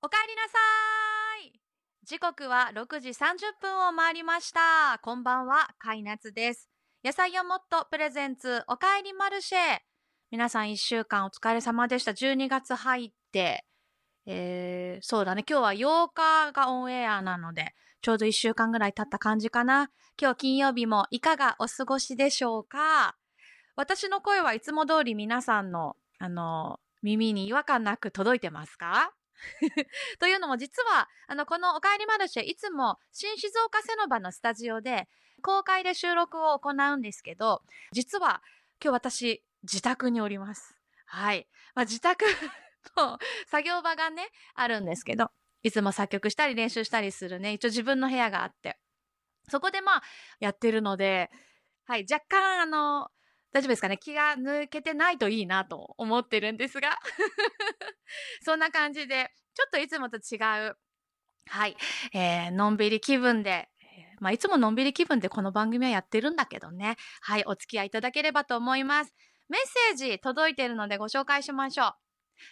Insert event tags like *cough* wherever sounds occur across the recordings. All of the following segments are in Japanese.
おかえりなさい時刻は6時30分を回りました。こんばんは、かいなつです。野菜をもっとプレゼンツ、おかえりマルシェ。皆さん一週間お疲れ様でした。12月入って、えー、そうだね。今日は8日がオンエアなので、ちょうど一週間ぐらい経った感じかな。今日金曜日もいかがお過ごしでしょうか私の声はいつも通り皆さんの、あの、耳に違和感なく届いてますか？*laughs* というのも実は、あの、このおかえりマルシェ、いつも新静岡セノバのスタジオで公開で収録を行うんですけど、実は今日私、自宅におります。はい。まあ、自宅の作業場がね、あるんですけど、いつも作曲したり練習したりするね、一応自分の部屋があって、そこでまあ、やってるので、はい、若干あの、大丈夫ですかね？気が抜けてないといいなと思ってるんですが。*laughs* そんな感じで、ちょっといつもと違う、はい、えー、のんびり気分で、まあ、いつものんびり気分でこの番組はやってるんだけどね。はい、お付き合いいただければと思います。メッセージ届いているのでご紹介しましょう。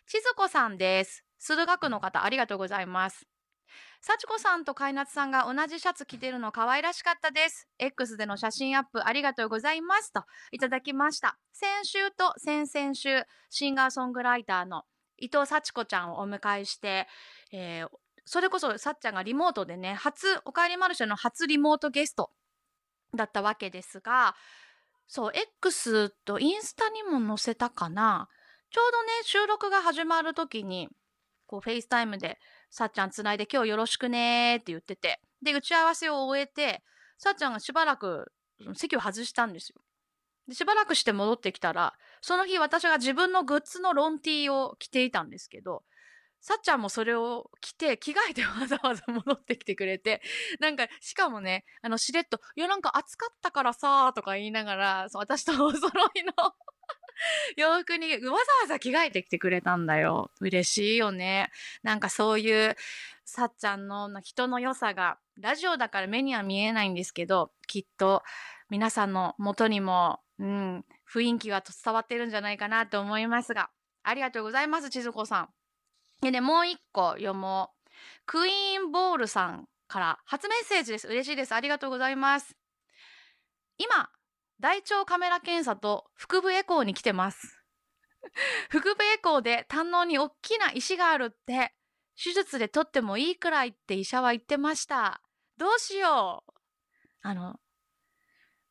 千鶴子さんです。数学の方、ありがとうございます。幸子さんと海夏さんが同じシャツ着てるの可愛らしかったです。X での写真アップありがとうございます。といただきました。先週と先々週、シンガーソングライターの伊藤幸子ちゃんをお迎えして、えーそれこそさっちゃんがリモートでね、初、おかえりマルシェの初リモートゲストだったわけですが、そう、X とインスタにも載せたかな。ちょうどね、収録が始まる時に、こう、 FaceTime で、さっちゃんつないで今日よろしくねーって言ってて、で、打ち合わせを終えて、さっちゃんがしばらく席を外したんですよ。で、しばらくして戻ってきたら、その日私が自分のグッズのロンティーを着ていたんですけど、さっちゃんもそれを着て、着替えてわざわざ戻ってきてくれて、なんか、しかもね、あの、しれっと、いや、なんか暑かったからさーとか言いながら、そう私とお揃いの *laughs* 洋服にわざわざ着替えてきてくれたんだよ。嬉しいよね。なんかそういう、さっちゃんの人の良さが、ラジオだから目には見えないんですけど、きっと皆さんの元にも、うん、雰囲気が伝わってるんじゃないかなと思いますが、ありがとうございます、千鶴子さん。でね、もう一個読もう。クイーンボールさんから初メッセージです。嬉しいです。ありがとうございます。今、大腸カメラ検査と腹部エコーに来てます。*laughs* 腹部エコーで胆のに大きな石があるって、手術で取ってもいいくらいって医者は言ってました。どうしよう。あの、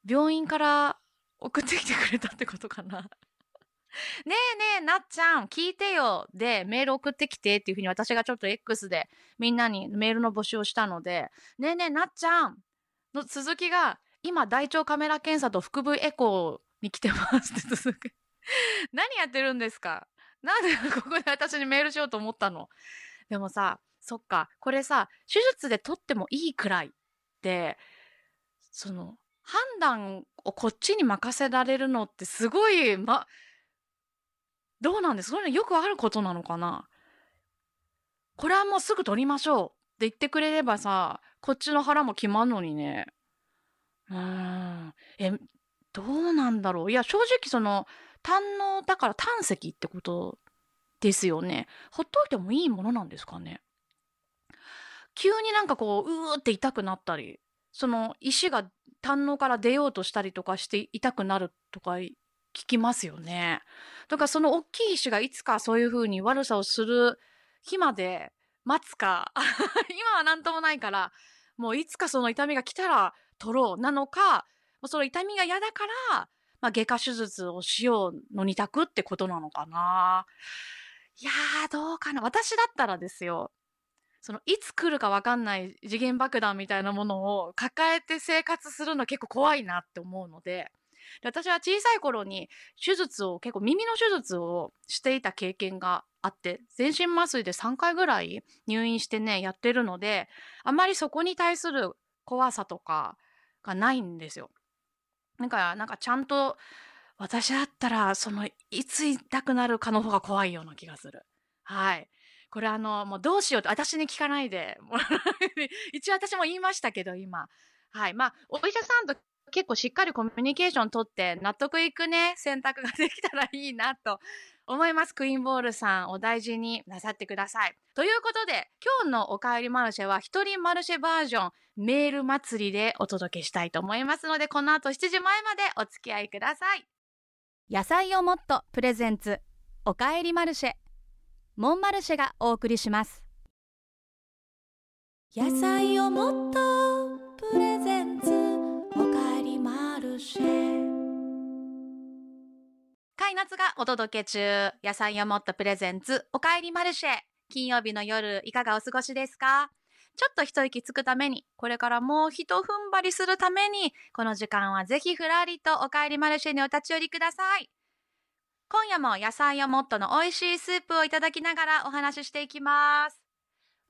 病院から送ってきてくれたってことかな。*laughs* ねえねえ、なっちゃん、聞いてよ。で、メール送ってきてっていうふうに私がちょっと X でみんなにメールの募集をしたので、ねえねえ、なっちゃんの続きが、今、大腸カメラ検査と腹部エコーに来てますって続く。*laughs* 何やってるんですか？なんでここで私にメールしようと思ったの？でもさ、そっか、これさ、手術で取ってもいいくらいって、その、判断をこっちに任せられるのってすごい、ま、どうなんです？そういうのよくあることなのかな？これはもうすぐ取りましょうって言ってくれればさ、こっちの腹も決まんのにね。うーん。え、どうなんだろういや、正直その、胆の、だから胆石ってことですよね。ほっといてもいいものなんですかね。急になんかこう、うーって痛くなったり、その石が胆のから出ようとしたりとかして痛くなるとか聞きますよね。だかその大きい石がいつかそういう風に悪さをする日まで待つか、*laughs* 今はなんともないから、もういつかその痛みが来たら取ろうなのか、その痛みが嫌だから、まあ、外科手術をしようの二択ってことなのかな。いやー、どうかな。私だったらですよ。その、いつ来るかわかんない次元爆弾みたいなものを抱えて生活するの結構怖いなって思うので、で私は小さい頃に手術を、結構耳の手術をしていた経験があって、全身麻酔で3回ぐらい入院してね、やってるので、あまりそこに対する怖さとかがないんですよ。なんか、なんかちゃんと、私だったら、その、いつ痛くなるかの方が怖いような気がする。はい。これあの、もうどうしようと、私に聞かないで。もう *laughs* 一応私も言いましたけど、今。はい。まあ、お医者さんと結構しっかりコミュニケーション取って納得いくね、選択ができたらいいなと思います。クイーンボールさん、お大事になさってください。ということで、今日のおかえりマルシェは、一人マルシェバージョン、メール祭りでお届けしたいと思いますので、この後7時前までお付き合いください。野菜をもっとプレゼンツ、おかえりマルシェ。モンマルシェがお送りします。野菜をもっとプレゼンツ。カイナツがお届け中、野菜をもっとプレゼンツ、おかえりマルシェ。金曜日の夜、いかがお過ごしですか？ちょっと一息つくために、これからもう一踏ん張りするために、この時間はぜひふらりとおかえりマルシェにお立ち寄りください。今夜も野菜をもっとの美味しいスープをいただきながらお話ししていきます。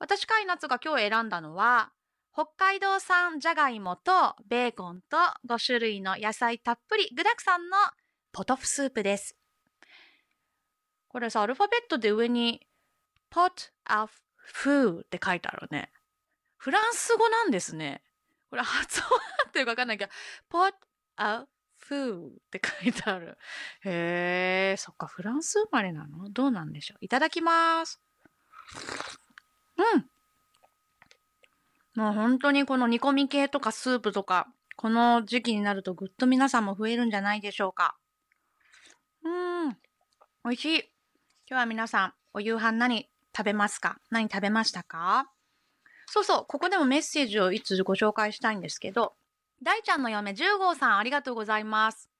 私、カイナツが今日選んだのは、北海道産じゃがいもとベーコンと5種類の野菜たっぷり具沢山のポトフスープです。これさ、アルファベットで上に pot of food って書いてあるね。フランス語なんですね。これ発音合ってるかわかんないけど、pot of food って書いてある。へえ、そっか、フランス生まれなの？どうなんでしょう？いただきます。うん。もう本当にこの煮込み系とかスープとか、この時期になるとぐっと皆さんも増えるんじゃないでしょうか。うーん。美味しい。今日は皆さん、お夕飯何食べますか？何食べましたか？そうそう、ここでもメッセージをいつご紹介したいんですけど、大ちゃんの嫁10号さんありがとうございます。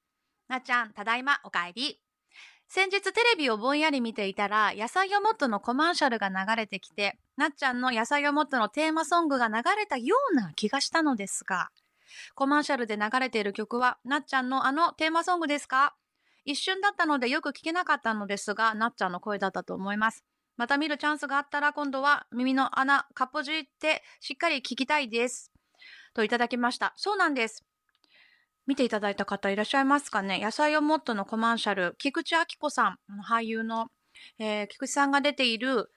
なちゃん、ただいま、お帰り。先日テレビをぼんやり見ていたら、野菜をもっとのコマーシャルが流れてきて、なっちゃんの野菜をもっとのテーマソングが流れたような気がしたのですが、コマーシャルで流れている曲は、なっちゃんのあのテーマソングですか？一瞬だったのでよく聞けなかったのですが、なっちゃんの声だったと思います。また見るチャンスがあったら今度は耳の穴、かっぽじってしっかり聞きたいです。といただきました。そうなんです。見ていただいた方いらっしゃいますかね？野菜をもっとのコマーシャル、菊池亜希子さん、俳優の、えー、菊池さんが出ている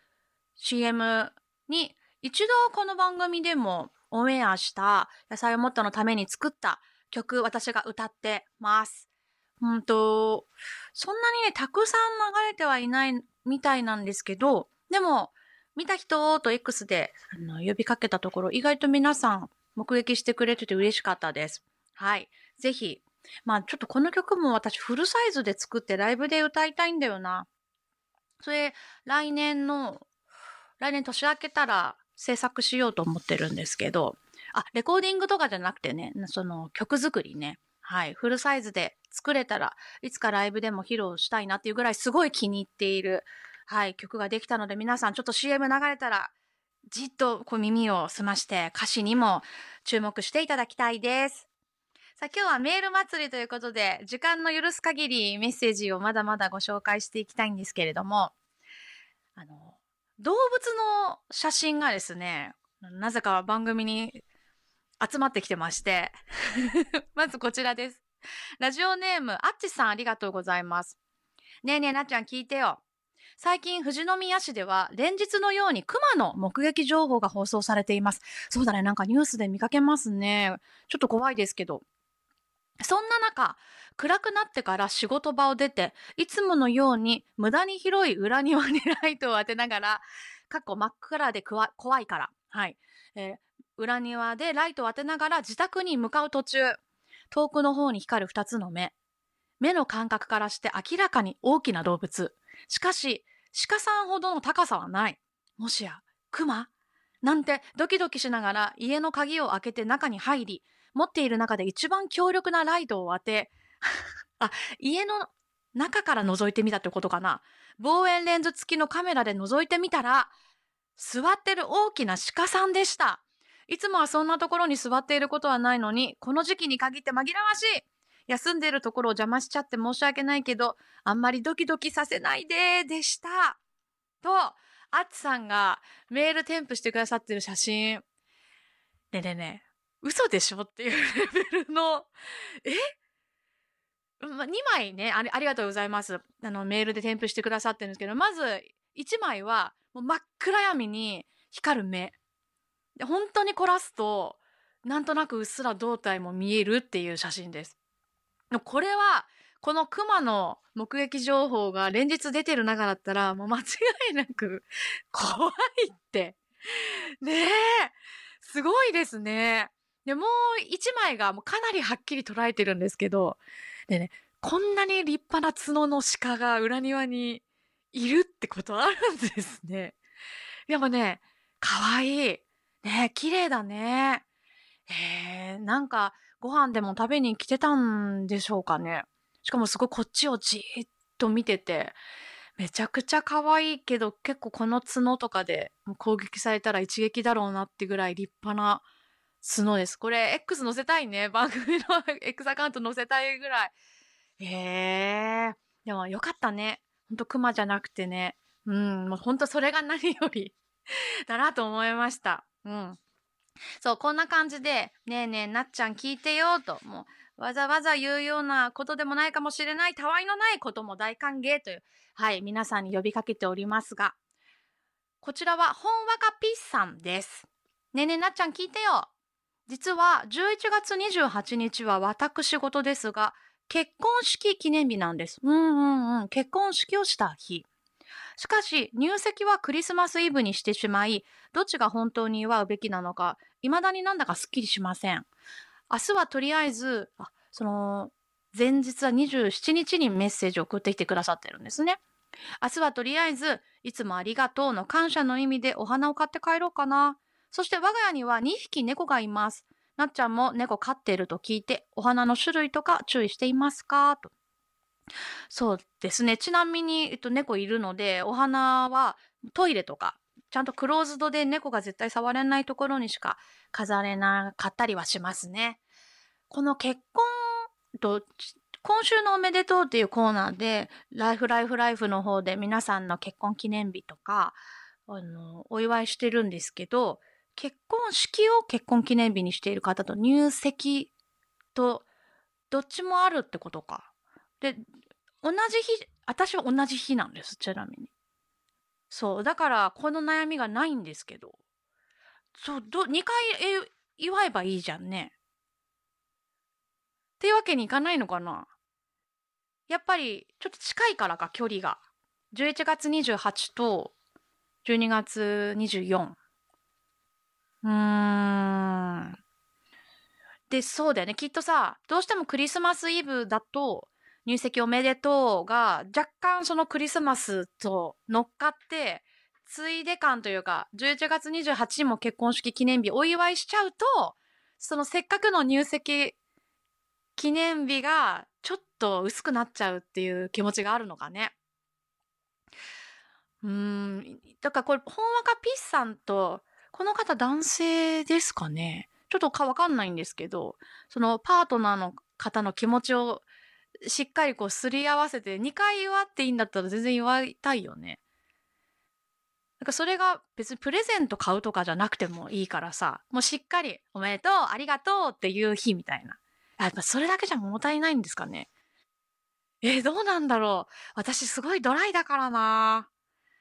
CM に一度この番組でもオンエアした野菜をもっとのために作った曲、私が歌ってます。うんと、そんなにね、たくさん流れてはいないみたいなんですけど、でも、見た人と X であの呼びかけたところ、意外と皆さん目撃してくれてて嬉しかったです。はい。ぜひ。まあちょっとこの曲も私フルサイズで作ってライブで歌いたいんだよな。それ、来年の、来年年明けたら制作しようと思ってるんですけど、あ、レコーディングとかじゃなくてね、その曲作りね。はい。フルサイズで作れたらいつかライブでも披露したいなっていうぐらいすごい気に入っている、はい、曲ができたので皆さんちょっと CM 流れたらじっとこう耳を澄まして歌詞にも注目していただきたいです。さあ今日はメール祭りということで時間の許す限りメッセージをまだまだご紹介していきたいんですけれどもあの動物の写真がですねなぜか番組に集まってきてまして *laughs* まずこちらです。ラジオネーム、あっちさんありがとうございます。ねえねえなっちゃん聞いてよ。最近富士宮市では連日のように熊の目撃情報が放送されています。そうだね、なんかニュースで見かけますね。ちょっと怖いですけど。そんな中、暗くなってから仕事場を出て、いつものように無駄に広い裏庭にライトを当てながら、かっこ真っ暗で怖いから、はい、えー、裏庭でライトを当てながら自宅に向かう途中、遠くの方に光る二つの目。目の感覚からして明らかに大きな動物。しかし、鹿さんほどの高さはない。もしや、熊？なんてドキドキしながら家の鍵を開けて中に入り、持っている中で一番強力なライトを当て、*laughs* あ、家の中から覗いてみたってことかな。望遠レンズ付きのカメラで覗いてみたら、座ってる大きな鹿さんでした。いつもはそんなところに座っていることはないのに、この時期に限って紛らわしい休んでいるところを邪魔しちゃって申し訳ないけど、あんまりドキドキさせないで、でした。と、あっちさんがメール添付してくださってる写真。ねえねえねえ、嘘でしょっていうレベルの、え、2枚ねあり、ありがとうございます。あの、メールで添付してくださってるんですけど、まず、1枚は、もう真っ暗闇に光る目。で本当に凝らすとなんとなくうっすら胴体も見えるっていう写真です。これはこの熊の目撃情報が連日出てる中だったら、もう間違いなく *laughs* 怖いって。ねえ。すごいですね。で、もう一枚がもうかなりはっきり捉えてるんですけど、でね、こんなに立派な角の鹿が裏庭にいるってことあるんですね。でもね、かわいい。ね綺麗だね。へえ、なんか、ご飯でも食べに来てたんでしょうかね。しかもすごいこっちをじーっと見てて、めちゃくちゃ可愛いけど、結構この角とかで攻撃されたら一撃だろうなってぐらい立派な角です。これ、X 載せたいね。*laughs* 番組の X アカウント載せたいぐらい。へえ。でもよかったね。ほんと熊じゃなくてね。うん、もうほんとそれが何より *laughs* だなと思いました。うん。そう、こんな感じで、ねえねえ、なっちゃん聞いてよ、と、もう、わざわざ言うようなことでもないかもしれない、たわいのないことも大歓迎という、はい、皆さんに呼びかけておりますが、こちらは、ほんわかピッさんです。ねえねえ、なっちゃん聞いてよ。実は、11月28日は私事ですが、結婚式記念日なんです。うんうんうん。結婚式をした日。しかし、入籍はクリスマスイブにしてしまい、どっちが本当に祝うべきなのか、未だになんだかすっきりしません。明日はとりあえず、あその、前日は27日にメッセージを送ってきてくださってるんですね。明日はとりあえず、いつもありがとうの感謝の意味でお花を買って帰ろうかな。そして我が家には2匹猫がいます。なっちゃんも猫飼っていると聞いて、お花の種類とか注意していますか？と。そうですね。ちなみに、えっと、猫いるので、お花はトイレとかちゃんとクローズドで猫が絶対触れないところにしか飾れなかったりはしますね。この結婚と、今週のおめでとうっていうコーナーで、ライフライフライフの方で皆さんの結婚記念日とか、あの、お祝いしてるんですけど、結婚式を結婚記念日にしている方と入籍と、どっちもあるってことか。で、同じ日、私は同じ日なんです、ちなみに。そう。だから、この悩みがないんですけど。そう、ど、2回え祝えばいいじゃんね。っていうわけにいかないのかなやっぱり、ちょっと近いからか、距離が。11月28と12月24。うん。で、そうだよね。きっとさ、どうしてもクリスマスイブだと、入籍おめでとうが若干そのクリスマスと乗っかって、ついで感というか、11月28日も結婚式記念日お祝いしちゃうと、そのせっかくの入籍記念日がちょっと薄くなっちゃうっていう気持ちがあるのかね。うーん。だからこれ、ほんわかピッさんと、この方男性ですかね？ちょっとかわかんないんですけど、そのパートナーの方の気持ちをしっかりこうすり合わせて2回祝っていいんだったら全然祝いたいよね。なんかそれが別にプレゼント買うとかじゃなくてもいいからさ、もうしっかりおめでとう、ありがとうっていう日みたいな。やっぱそれだけじゃ物足りないんですかね？え、どうなんだろう。私すごいドライだからな。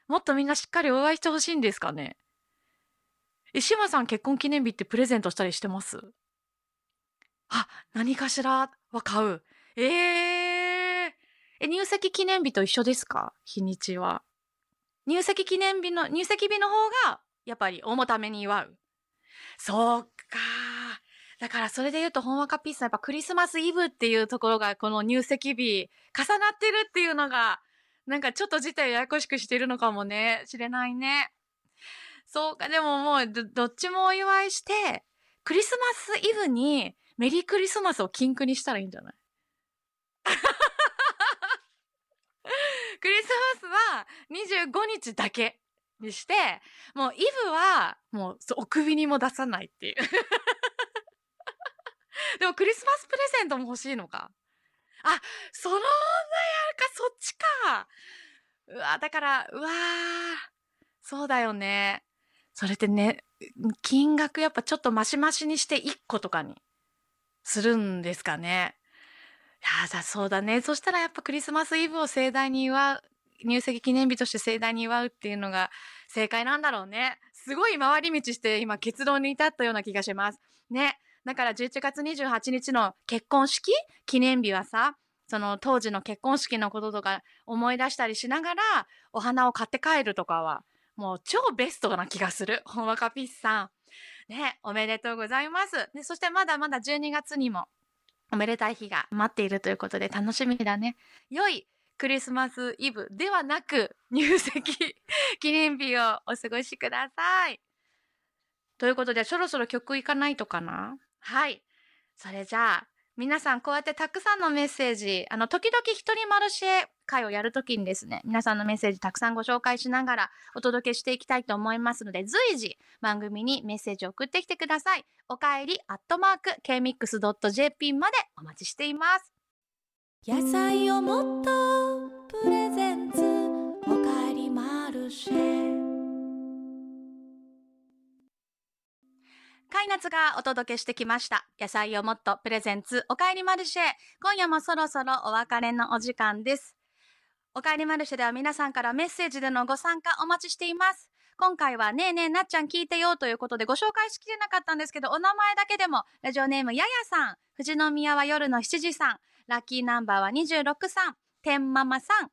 もっとみんなしっかりお祝いしてほしいんですかね？え、島さん結婚記念日ってプレゼントしたりしてます？あ、何かしらは買う。ええー、え、入籍記念日と一緒ですか？日にちは。入籍記念日の、入籍日の方が、やっぱり重ために祝う。そうか。だからそれで言うと、ほんわかピースはやっぱクリスマスイブっていうところが、この入籍日、重なってるっていうのが、なんかちょっと自体ややこしくしてるのかもね、しれないね。そうか、でももうど、どっちもお祝いして、クリスマスイブにメリークリスマスを禁句にしたらいいんじゃない？*laughs* クリスマスは25日だけにして、もうイブはもうお首にも出さないっていう *laughs* でもクリスマスプレゼントも欲しいのか？あ、その女やるか、そっちか。うわ、だから、うわそうだよね。それってね、金額やっぱちょっとマシマシにして1個とかにするんですかね。いやだ、そうだね。そしたらやっぱクリスマスイブを盛大に祝う、入籍記念日として盛大に祝うっていうのが正解なんだろうね。すごい回り道して今結論に至ったような気がします。ね。だから11月28日の結婚式記念日はさ、その当時の結婚式のこととか思い出したりしながらお花を買って帰るとかはもう超ベストな気がする。*laughs* ほんわかピッさん。ね、おめでとうございます。でそしてまだまだ12月にもおめでたい日が待っているということで楽しみだね。良いクリスマスイブではなく *laughs* 入籍 *laughs* 記念日をお過ごしください。ということでそろそろ曲いかないとかな？はい。それじゃあ皆さんこうやってたくさんのメッセージ、あの、時々一人マルシェ会をやるときにですね、皆さんのメッセージたくさんご紹介しながらお届けしていきたいと思いますので、随時番組にメッセージを送ってきてください。おかえりアットマーク kmix.jp までお待ちしています。野菜をもっとプレゼンツおかえりマルシェカイナツがお届けしてきました。野菜をもっとプレゼンツおかえりマルシェ。今夜もそろそろお別れのお時間です。おかえりマルシェでは皆さんからメッセージでのご参加お待ちしています。今回はねえねえなっちゃん聞いてよということでご紹介しきれなかったんですけど、お名前だけでも、ラジオネームややさん、富士宮は夜の7時さん、ラッキーナンバーは26さん、天ママさん、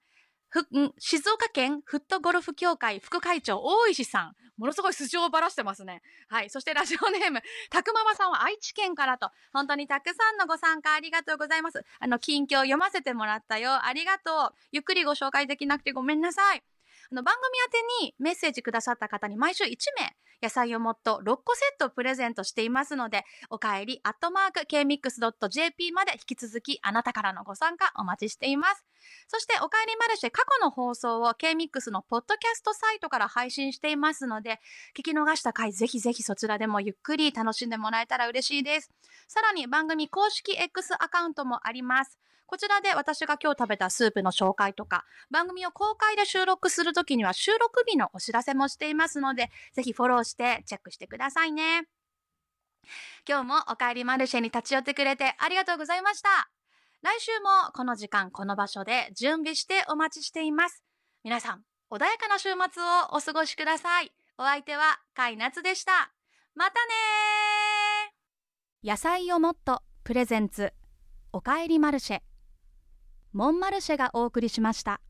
静岡県フットゴルフ協会副会長大石さん、ものすごい素性をばらしてますね。はい。そしてラジオネーム、たくままさんは愛知県からと、本当にたくさんのご参加ありがとうございます。あの、近況読ませてもらったよ。ありがとう。ゆっくりご紹介できなくてごめんなさい。あの、番組宛てにメッセージくださった方に毎週1名、野菜をもっと6個セットプレゼントしていますので、お帰り、アットマーク、kmix.jp まで引き続きあなたからのご参加お待ちしています。そして、お帰りマルシェ過去の放送を kmix のポッドキャストサイトから配信していますので、聞き逃した回ぜひぜひそちらでもゆっくり楽しんでもらえたら嬉しいです。さらに番組公式 X アカウントもあります。こちらで私が今日食べたスープの紹介とか、番組を公開で収録するときには収録日のお知らせもしていますので、ぜひフォローしてチェックしてくださいね。今日もお帰りマルシェに立ち寄ってくれてありがとうございました。来週もこの時間、この場所で準備してお待ちしています。皆さん、穏やかな週末をお過ごしください。お相手は、カイナツでした。またね野菜をもっとプレゼンツおかえりマルシェモンマルシェがお送りしました。